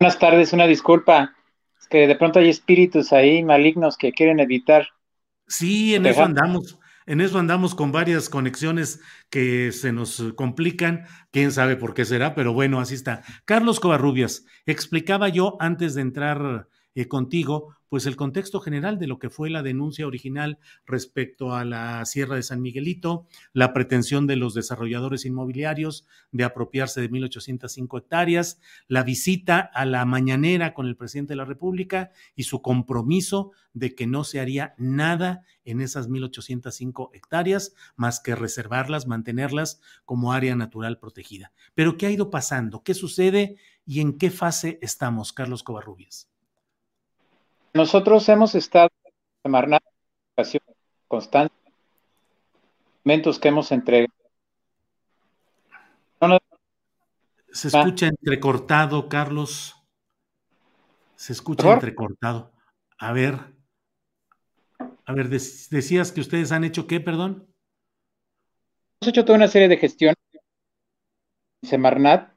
Buenas tardes, una disculpa. Es que de pronto hay espíritus ahí malignos que quieren evitar. Sí, en eso andamos. En eso andamos con varias conexiones que se nos complican. Quién sabe por qué será, pero bueno, así está. Carlos Covarrubias, explicaba yo antes de entrar eh, contigo, pues el contexto general de lo que fue la denuncia original respecto a la Sierra de San Miguelito, la pretensión de los desarrolladores inmobiliarios de apropiarse de 1.805 hectáreas, la visita a la mañanera con el presidente de la República y su compromiso de que no se haría nada en esas 1.805 hectáreas más que reservarlas, mantenerlas como área natural protegida. Pero ¿qué ha ido pasando? ¿Qué sucede y en qué fase estamos, Carlos Covarrubias? Nosotros hemos estado en Semarnat constante, documentos que hemos entregado. Se escucha entrecortado, Carlos. Se escucha entrecortado. A ver. A ver, decías que ustedes han hecho qué, perdón. Hemos hecho toda una serie de gestiones en Semarnat.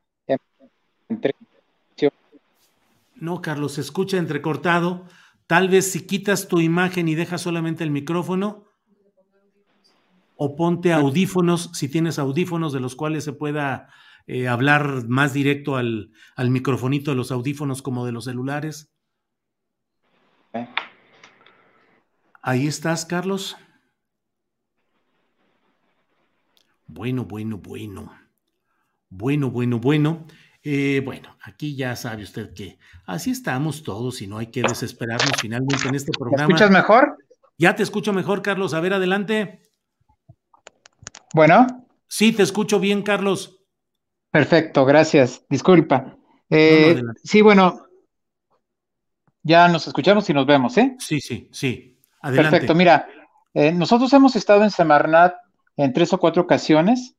No, Carlos, se escucha entrecortado. Tal vez si quitas tu imagen y dejas solamente el micrófono, o ponte audífonos, si tienes audífonos de los cuales se pueda eh, hablar más directo al, al, microfonito de los audífonos como de los celulares. Ahí estás, Carlos. Bueno, bueno, bueno. Bueno, bueno, bueno. Eh, bueno, aquí ya sabe usted que así estamos todos y no hay que desesperarnos finalmente en este programa. ¿Me escuchas mejor? Ya te escucho mejor, Carlos. A ver, adelante. Bueno. Sí, te escucho bien, Carlos. Perfecto, gracias. Disculpa. Eh, sí, bueno, ya nos escuchamos y nos vemos, ¿eh? Sí, sí, sí. Adelante. Perfecto, mira, eh, nosotros hemos estado en Semarnat en tres o cuatro ocasiones.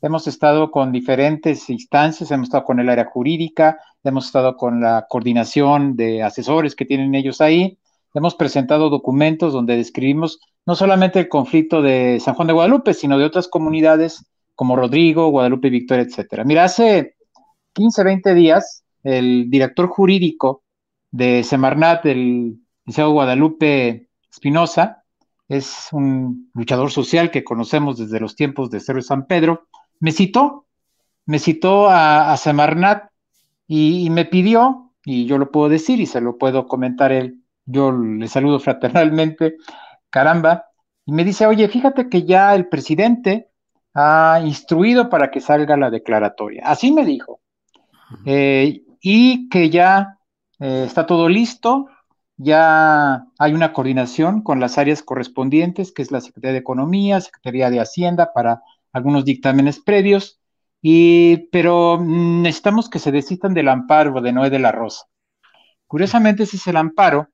Hemos estado con diferentes instancias, hemos estado con el área jurídica, hemos estado con la coordinación de asesores que tienen ellos ahí, hemos presentado documentos donde describimos no solamente el conflicto de San Juan de Guadalupe, sino de otras comunidades como Rodrigo, Guadalupe Victoria, etcétera. Mira, hace 15, 20 días, el director jurídico de Semarnat, el Liceo Guadalupe Espinosa, es un luchador social que conocemos desde los tiempos de Cerro San Pedro, me citó, me citó a, Semarnat y, me pidió, y yo lo puedo decir y se lo puedo comentar él, yo le saludo fraternalmente, caramba, y me dice, oye, fíjate que ya el presidente ha instruido para que salga la declaratoria. Así me dijo. Eh, y que ya eh, está todo listo, ya hay una coordinación con las áreas correspondientes, que es la Secretaría de Economía, Secretaría de Hacienda, para algunos dictámenes previos, y, pero necesitamos que se desistan del amparo de Noé de la Rosa. Curiosamente, ese es el amparo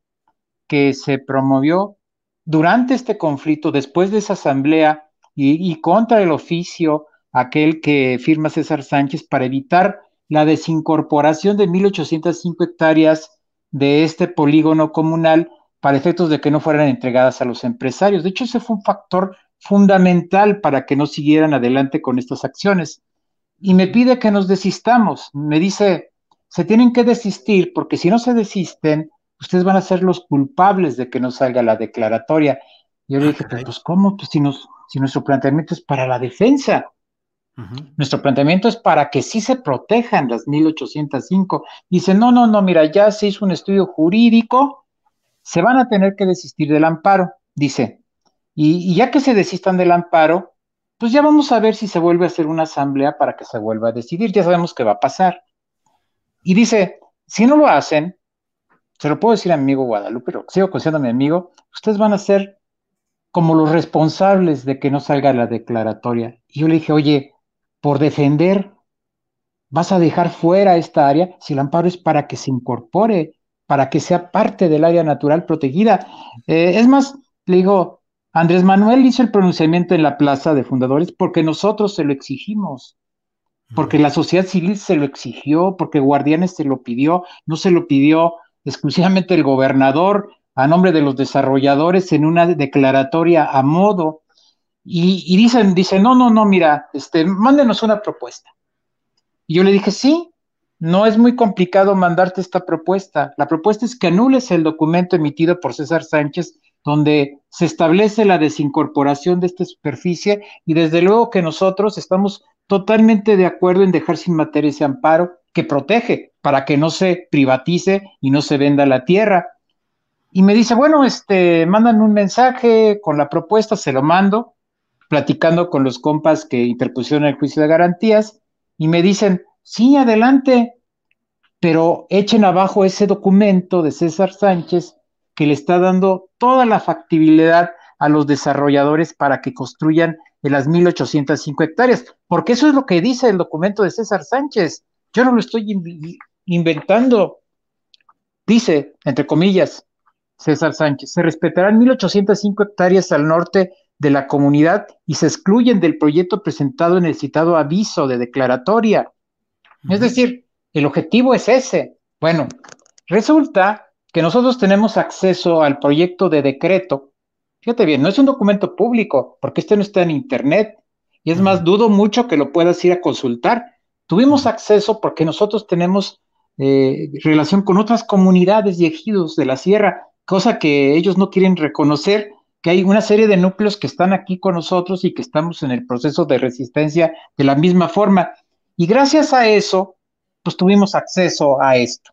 que se promovió durante este conflicto, después de esa asamblea y, contra el oficio, aquel que firma César Sánchez para evitar la desincorporación de 1.805 hectáreas de este polígono comunal para efectos de que no fueran entregadas a los empresarios. De hecho, ese fue un factor fundamental para que no siguieran adelante con estas acciones. Y me pide que nos desistamos. Me dice, se tienen que desistir porque si no se desisten, ustedes van a ser los culpables de que no salga la declaratoria. Yo le dije, pues ¿cómo? Pues si, nos, si nuestro planteamiento es para la defensa. Nuestro planteamiento es para que sí se protejan las 1805. Dice, no, no, no, mira, ya se hizo un estudio jurídico, se van a tener que desistir del amparo, dice. Y, ya que se desistan del amparo, pues ya vamos a ver si se vuelve a hacer una asamblea para que se vuelva a decidir. Ya sabemos qué va a pasar. Y dice, si no lo hacen, se lo puedo decir a mi amigo Guadalupe, pero sigo considerando a mi amigo, ustedes van a ser como los responsables de que no salga la declaratoria. Y yo le dije, oye, por defender, vas a dejar fuera esta área si el amparo es para que se incorpore, para que sea parte del área natural protegida. Eh, es más, le digo, Andrés Manuel hizo el pronunciamiento en la Plaza de Fundadores porque nosotros se lo exigimos, porque la sociedad civil se lo exigió, porque Guardianes se lo pidió, no se lo pidió exclusivamente el gobernador, a nombre de los desarrolladores en una declaratoria a modo y, dicen, dicen, no, no, no, mira, este, mándenos una propuesta. Y yo le dije, sí, no es muy complicado mandarte esta propuesta. La propuesta es que anules el documento emitido por César Sánchez donde se establece la desincorporación de esta superficie y desde luego que nosotros estamos totalmente de acuerdo en dejar sin materia ese amparo que protege para que no se privatice y no se venda la tierra. Y me dice, bueno, este, mandan un mensaje con la propuesta, se lo mando, platicando con los compas que interpusieron el juicio de garantías, y me dicen, sí, adelante, pero echen abajo ese documento de César Sánchez que le está dando toda la factibilidad a los desarrolladores para que construyan en las 1805 hectáreas, porque eso es lo que dice el documento de César Sánchez. Yo no lo estoy inventando. Dice, entre comillas, César Sánchez. Se respetarán 1.805 hectáreas al norte de la comunidad y se excluyen del proyecto presentado en el citado aviso de declaratoria. Es decir, el objetivo es ese. Bueno, resulta que nosotros tenemos acceso al proyecto de decreto. Fíjate bien, no es un documento público, porque este no está en Internet. Y es más, dudo mucho que lo puedas ir a consultar. Tuvimos acceso porque nosotros tenemos eh, relación con otras comunidades y ejidos de la sierra cosa que ellos no quieren reconocer, que hay una serie de núcleos que están aquí con nosotros y que estamos en el proceso de resistencia de la misma forma. Y gracias a eso, pues tuvimos acceso a esto,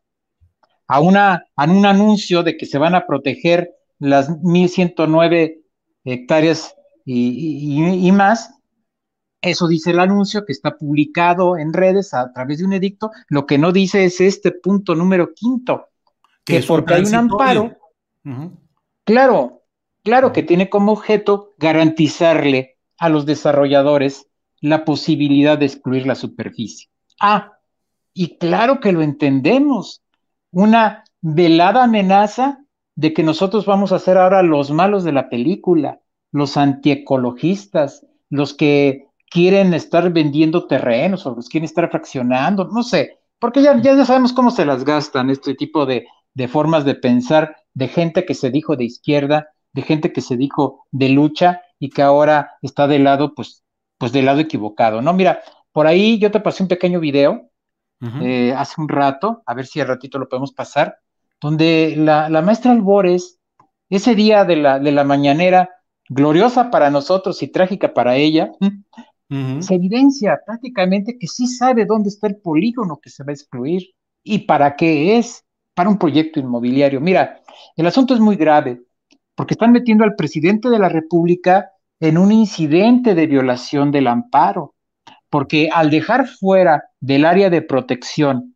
a, una, a un anuncio de que se van a proteger las 1109 hectáreas y, y más, eso dice el anuncio que está publicado en redes a través de un edicto. Lo que no dice es este punto número quinto, que porque hay un amparo, Claro, claro que tiene como objeto garantizarle a los desarrolladores la posibilidad de excluir la superficie. Ah, y claro que lo entendemos. Una velada amenaza de que nosotros vamos a ser ahora los malos de la película, los antiecologistas, los que quieren estar vendiendo terrenos o los quieren estar fraccionando, no sé, porque ya, ya sabemos cómo se las gastan este tipo de, de formas de pensar de gente que se dijo de izquierda, de gente que se dijo de lucha y que ahora está del lado, pues, pues del lado equivocado, ¿no? Mira, por ahí yo te pasé un pequeño video eh, hace un rato, a ver si al ratito lo podemos pasar, donde la, maestra Albores, ese día de la, de la mañanera, gloriosa para nosotros y trágica para ella, se evidencia prácticamente que sí sabe dónde está el polígono que se va a excluir y para qué es para un proyecto inmobiliario. Mira, el asunto es muy grave porque están metiendo al presidente de la República en un incidente de violación del amparo, porque al dejar fuera del área de protección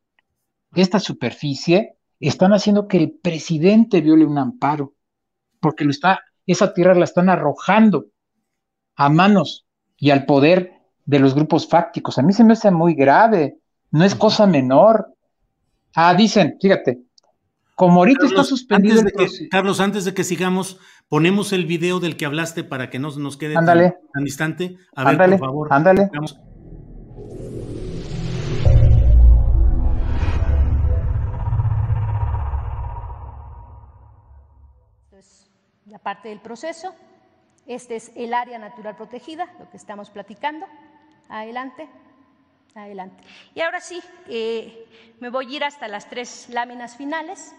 esta superficie, están haciendo que el presidente viole un amparo, porque lo está, esa tierra la están arrojando a manos y al poder de los grupos fácticos. A mí se me hace muy grave, no es cosa menor. Ah, dicen, fíjate, como ahorita está suspendido el Carlos, antes de que sigamos, ponemos el video del que hablaste para que no nos quede tan, distante. A ver, por favor. Ándale. Parte del proceso. Este es el área natural protegida, lo que estamos platicando. Adelante. Adelante. Y ahora sí, eh, me voy a ir hasta las tres láminas finales.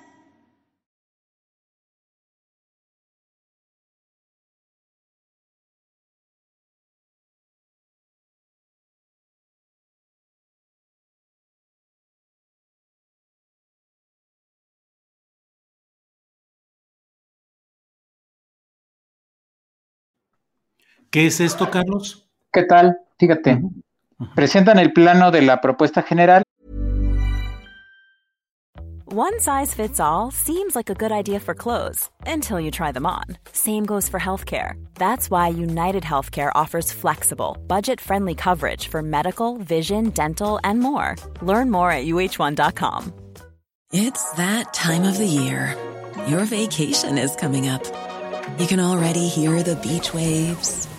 ¿Qué es esto, Carlos? ¿Qué tal? Fíjate, presentan el plano de la propuesta general. One size fits all seems like a good idea for clothes until you try them on. Same goes for healthcare. That's why United Healthcare offers flexible, budget friendly coverage for medical, vision, dental, and more. Learn more at uh1.com. It's that time of the year. Your vacation is coming up. You can already hear the beach waves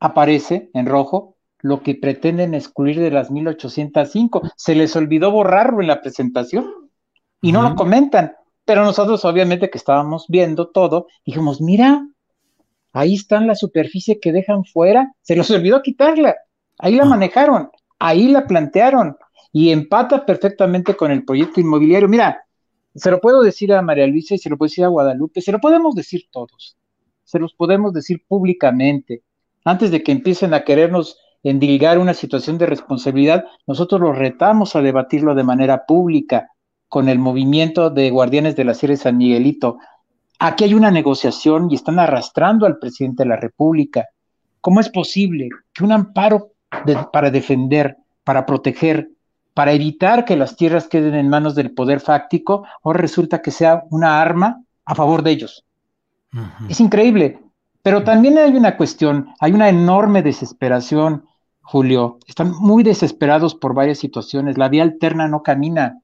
aparece en rojo lo que pretenden excluir de las 1805. Se les olvidó borrarlo en la presentación y no lo comentan. Pero nosotros, obviamente, que estábamos viendo todo, dijimos, mira, ahí está la superficie que dejan fuera, se les olvidó quitarla. Ahí la manejaron, ahí la plantearon y empata perfectamente con el proyecto inmobiliario. Mira, se lo puedo decir a María Luisa y se lo puedo decir a Guadalupe, se lo podemos decir todos, se los podemos decir públicamente antes de que empiecen a querernos endilgar una situación de responsabilidad, nosotros los retamos a debatirlo de manera pública con el movimiento de Guardianes de la Sierra San Miguelito. Aquí hay una negociación y están arrastrando al presidente de la República. ¿Cómo es posible que un amparo para defender, para proteger, para evitar que las tierras queden en manos del poder fáctico, ahora resulta que sea una arma a favor de ellos? Es increíble. Pero también hay una cuestión, hay una enorme desesperación, Julio. Están muy desesperados por varias situaciones. La vía alterna no camina.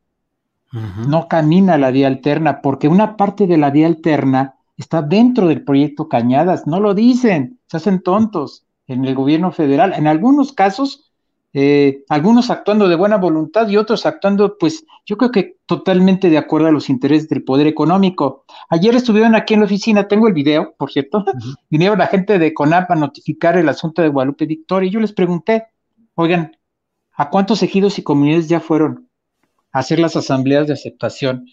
No camina la vía alterna porque una parte de la vía alterna está dentro del proyecto Cañadas. No lo dicen, se hacen tontos en el gobierno federal. En algunos casos eh, algunos actuando de buena voluntad y otros actuando, pues yo creo que totalmente de acuerdo a los intereses del poder económico. Ayer estuvieron aquí en la oficina, tengo el video, por cierto, vinieron la gente de CONAP a notificar el asunto de Guadalupe Victoria y yo les pregunté, oigan, ¿a cuántos ejidos y comunidades ya fueron a hacer las asambleas de aceptación?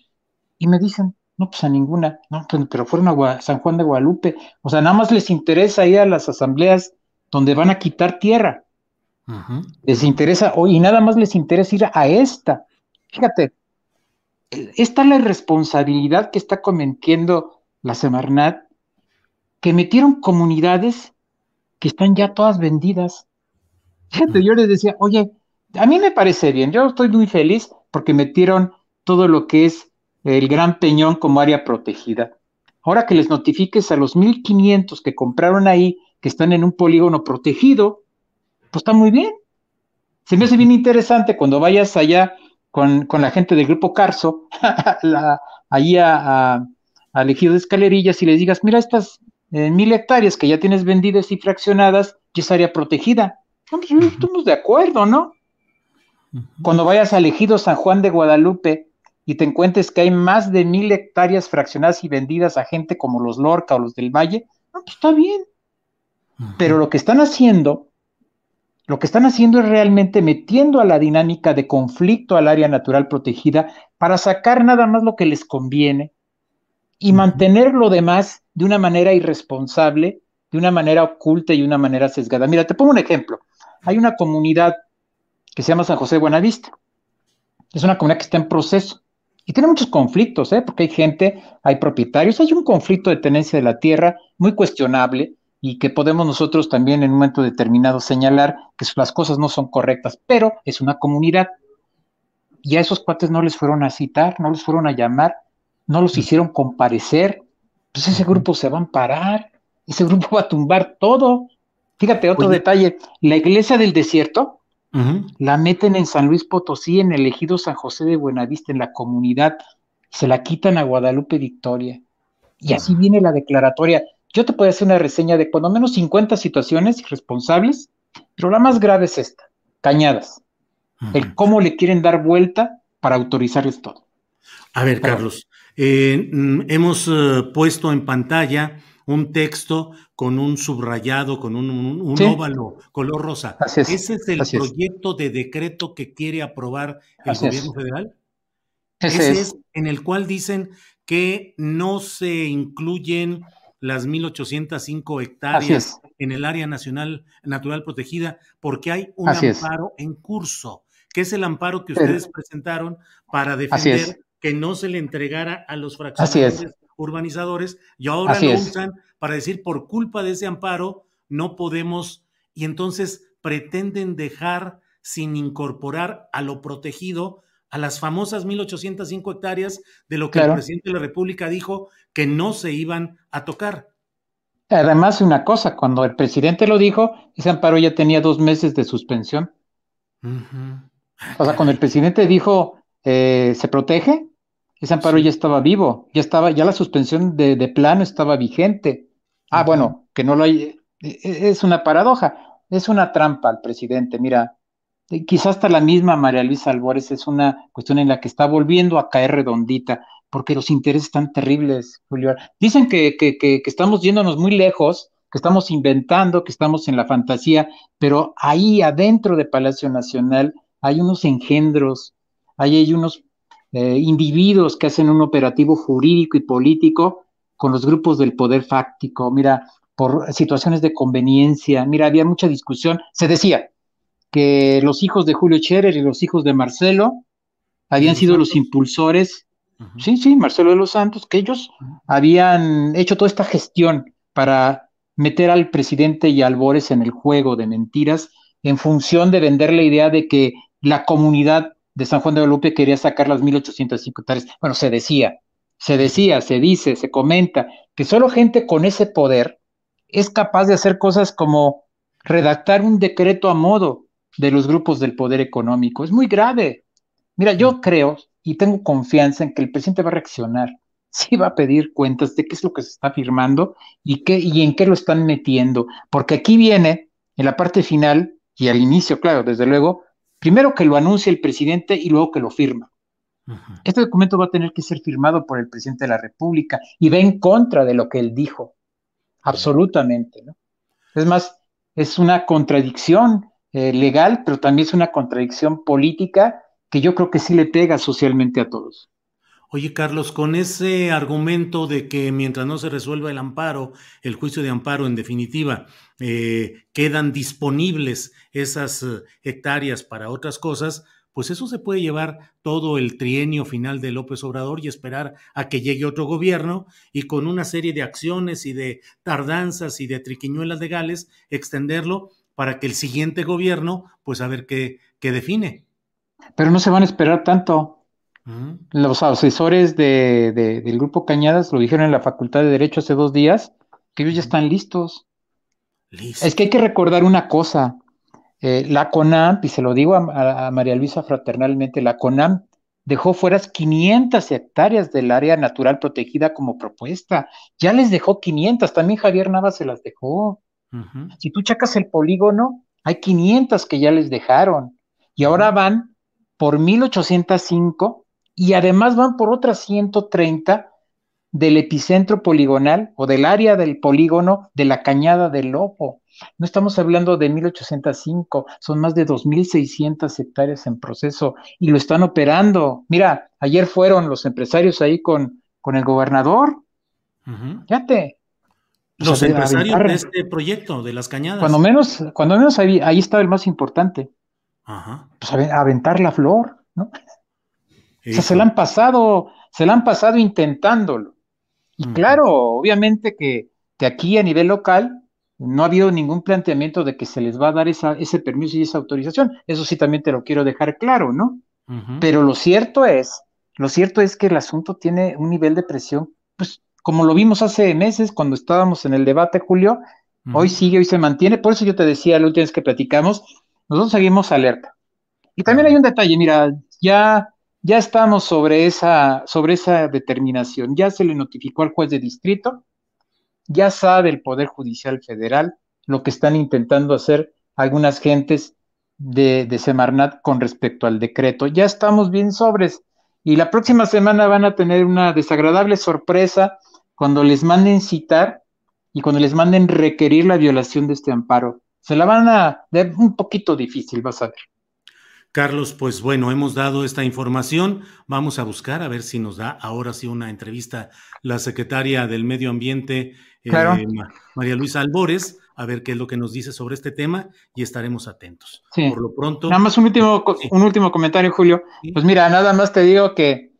Y me dicen, no, pues a ninguna, no, pues, pero fueron a San Juan de Guadalupe, o sea, nada más les interesa ir a las asambleas donde van a quitar tierra les interesa, y nada más les interesa ir a esta. Fíjate, esta es la irresponsabilidad que está cometiendo la Semarnat, que metieron comunidades que están ya todas vendidas. Fíjate, yo les decía, oye, a mí me parece bien, yo estoy muy feliz porque metieron todo lo que es el Gran Peñón como área protegida. Ahora que les notifiques a los 1500 que compraron ahí, que están en un polígono protegido, pues está muy bien. Se me hace bien interesante cuando vayas allá con, la gente del grupo Carso, allí a, a, de escalerillas y les digas, mira, estas eh, mil hectáreas que ya tienes vendidas y fraccionadas, ya es área protegida. Pues, estamos de acuerdo, ¿no? Cuando vayas a elegido San Juan de Guadalupe y te encuentres que hay más de mil hectáreas fraccionadas y vendidas a gente como los Lorca o los del Valle, pues está bien. Pero lo que están haciendo lo que están haciendo es realmente metiendo a la dinámica de conflicto al área natural protegida para sacar nada más lo que les conviene y mantener lo demás de una manera irresponsable, de una manera oculta y una manera sesgada. Mira, te pongo un ejemplo. Hay una comunidad que se llama San José de Buenavista. Es una comunidad que está en proceso y tiene muchos conflictos, ¿eh? porque hay gente, hay propietarios, hay un conflicto de tenencia de la tierra muy cuestionable, y que podemos nosotros también en un momento determinado señalar que las cosas no son correctas, pero es una comunidad. Y a esos cuates no les fueron a citar, no les fueron a llamar, no los hicieron comparecer. Pues ese grupo se va a amparar, ese grupo va a tumbar todo. Fíjate, otro detalle, la iglesia del desierto la meten en San Luis Potosí, en el ejido San José de Buenavista, en la comunidad, se la quitan a Guadalupe Victoria. Y así viene la declaratoria. Yo te puedo hacer una reseña de cuando menos 50 situaciones irresponsables, pero la más grave es esta, cañadas. El cómo le quieren dar vuelta para autorizarles todo. A ver, Carlos, eh, mm, hemos eh, puesto en pantalla un texto con un subrayado, con un, óvalo color rosa. ¿Ese es el proyecto de decreto que quiere aprobar el gobierno federal? Ese, es. en el cual dicen que no se incluyen las 1.805 hectáreas en el área nacional natural protegida porque hay un amparo en curso, que es el amparo que ustedes presentaron para defender que no se le entregara a los fraccionadores urbanizadores y ahora lo usan para decir por culpa de ese amparo no podemos y entonces pretenden dejar sin incorporar a lo protegido a las famosas 1.805 hectáreas de lo que el presidente de la República dijo que no se iban a tocar. Además, una cosa, cuando el presidente lo dijo, ese amparo ya tenía dos meses de suspensión. O sea, cuando el presidente dijo eh, se protege, ese amparo ya estaba vivo, ya estaba, ya la suspensión de, de plano estaba vigente. Ah, bueno, que no lo hay, e, e, es una paradoja, es una trampa al presidente. Mira, eh, quizás hasta la misma María Luisa Albores es una cuestión en la que está volviendo a caer redondita, porque los intereses están terribles, Julio. Dicen que, que, que, que estamos yéndonos muy lejos, que estamos inventando, que estamos en la fantasía, pero ahí adentro de Palacio Nacional hay unos engendros, ahí hay unos eh, individuos que hacen un operativo jurídico y político con los grupos del poder fáctico, mira, por situaciones de conveniencia, mira, había mucha discusión, se decía que los hijos de Julio Scherer y los hijos de Marcelo habían sido los impulsores, sí, sí, Marcelo de los Santos, que ellos habían hecho toda esta gestión para meter al presidente y a Albores en el juego de mentiras en función de vender la idea de que la comunidad de San Juan de Guadalupe quería sacar las 1805 hectáreas. Bueno, se decía, se decía, se dice, se comenta que solo gente con ese poder es capaz de hacer cosas como redactar un decreto a modo de los grupos del poder económico. Es muy grave. Mira, yo mm. creo y tengo confianza en que el presidente va a reaccionar. Sí va a pedir cuentas de qué es lo que se está firmando y, qué, y en qué lo están metiendo. Porque aquí viene, en la parte final y al inicio, claro, desde luego, primero que lo anuncie el presidente y luego que lo firma. Este documento va a tener que ser firmado por el presidente de la República y va en contra de lo que él dijo, absolutamente. ¿no? Es más, es una contradicción eh, legal, pero también es una contradicción política que yo creo que sí le pega socialmente a todos. Oye, Carlos, con ese argumento de que mientras no se resuelva el amparo, el juicio de amparo en definitiva, eh, quedan disponibles esas eh, hectáreas para otras cosas, pues eso se puede llevar todo el trienio final de López Obrador y esperar a que llegue otro gobierno y con una serie de acciones y de tardanzas y de triquiñuelas legales extenderlo para que el siguiente gobierno, pues a ver qué, qué define. Pero no se van a esperar tanto. Los asesores del Grupo Cañadas lo dijeron en la Facultad de Derecho hace dos días, que ellos ya están listos. Es que hay que recordar una cosa. Eh, la CONAM, y se lo digo a, María Luisa fraternalmente, la CONAM dejó fuera 500 hectáreas del área natural protegida como propuesta. Ya les dejó 500, también Javier Navas se las dejó. Si tú chacas el polígono, hay 500 que ya les dejaron. Y ahora van por 1805 y además van por otras 130 del epicentro poligonal o del área del polígono de la Cañada del Lobo. No estamos hablando de 1805, son más de 2.600 hectáreas en proceso y lo están operando. Mira, ayer fueron los empresarios ahí con, con el gobernador. Fíjate. Los empresarios de este proyecto, de las cañadas. Cuando menos, cuando menos ahí, ahí estaba el más importante. Ajá. Pues aventar la flor, ¿no? se la han pasado, se la han pasado intentándolo. Y claro, obviamente que, aquí a nivel local no ha habido ningún planteamiento de que se les va a dar esa, ese permiso y esa autorización. Eso sí también te lo quiero dejar claro, ¿no? Pero lo cierto es, lo cierto es que el asunto tiene un nivel de presión, pues como lo vimos hace meses cuando estábamos en el debate, Julio, hoy sigue, hoy se mantiene. Por eso yo te decía la última vez que platicamos, nosotros seguimos alerta. Y también hay un detalle, mira, ya, ya estamos sobre esa, sobre esa determinación, ya se le notificó al juez de distrito, ya sabe el Poder Judicial Federal lo que están intentando hacer algunas gentes de, de Semarnat con respecto al decreto. Ya estamos bien sobres y la próxima semana van a tener una desagradable sorpresa cuando les manden citar y cuando les manden requerir la violación de este amparo. Se la van a dar un poquito difícil, vas a ver. Carlos, pues bueno, hemos dado esta información. Vamos a buscar a ver si nos da ahora sí una entrevista la secretaria del Medio Ambiente, eh, María Luisa Albores, a ver qué es lo que nos dice sobre este tema y estaremos atentos. Por lo pronto. Nada más un último, un último comentario, Julio. Pues mira, nada más te digo que,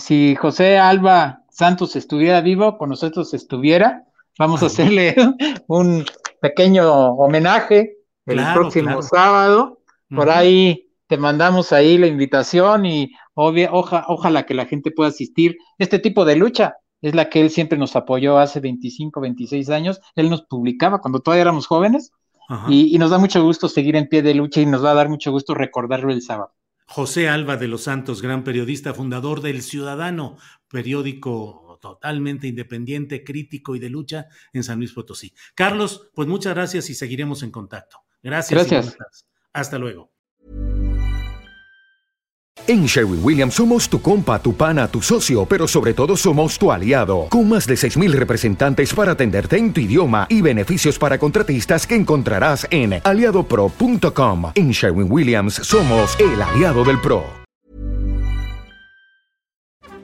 si José Alba Santos estuviera vivo, con nosotros estuviera, vamos a hacerle un pequeño homenaje el próximo sábado por ahí te mandamos ahí la invitación y ojalá que la gente pueda asistir. Este tipo de lucha es la que él siempre nos apoyó hace 25, 26 años. Él nos publicaba cuando todavía éramos jóvenes y, nos da mucho gusto seguir en pie de lucha y nos va a dar mucho gusto recordarlo el sábado. José Alba de los Santos, gran periodista, fundador del Ciudadano, periódico totalmente independiente, crítico y de lucha en San Luis Potosí. Carlos, pues muchas gracias y seguiremos en contacto. Gracias. Gracias. Hasta luego. En Sherwin Williams somos tu compa, tu pana, tu socio, pero sobre todo somos tu aliado, con más de 6.000 representantes para atenderte en tu idioma y beneficios para contratistas que encontrarás en aliadopro.com. En Sherwin Williams somos el aliado del PRO.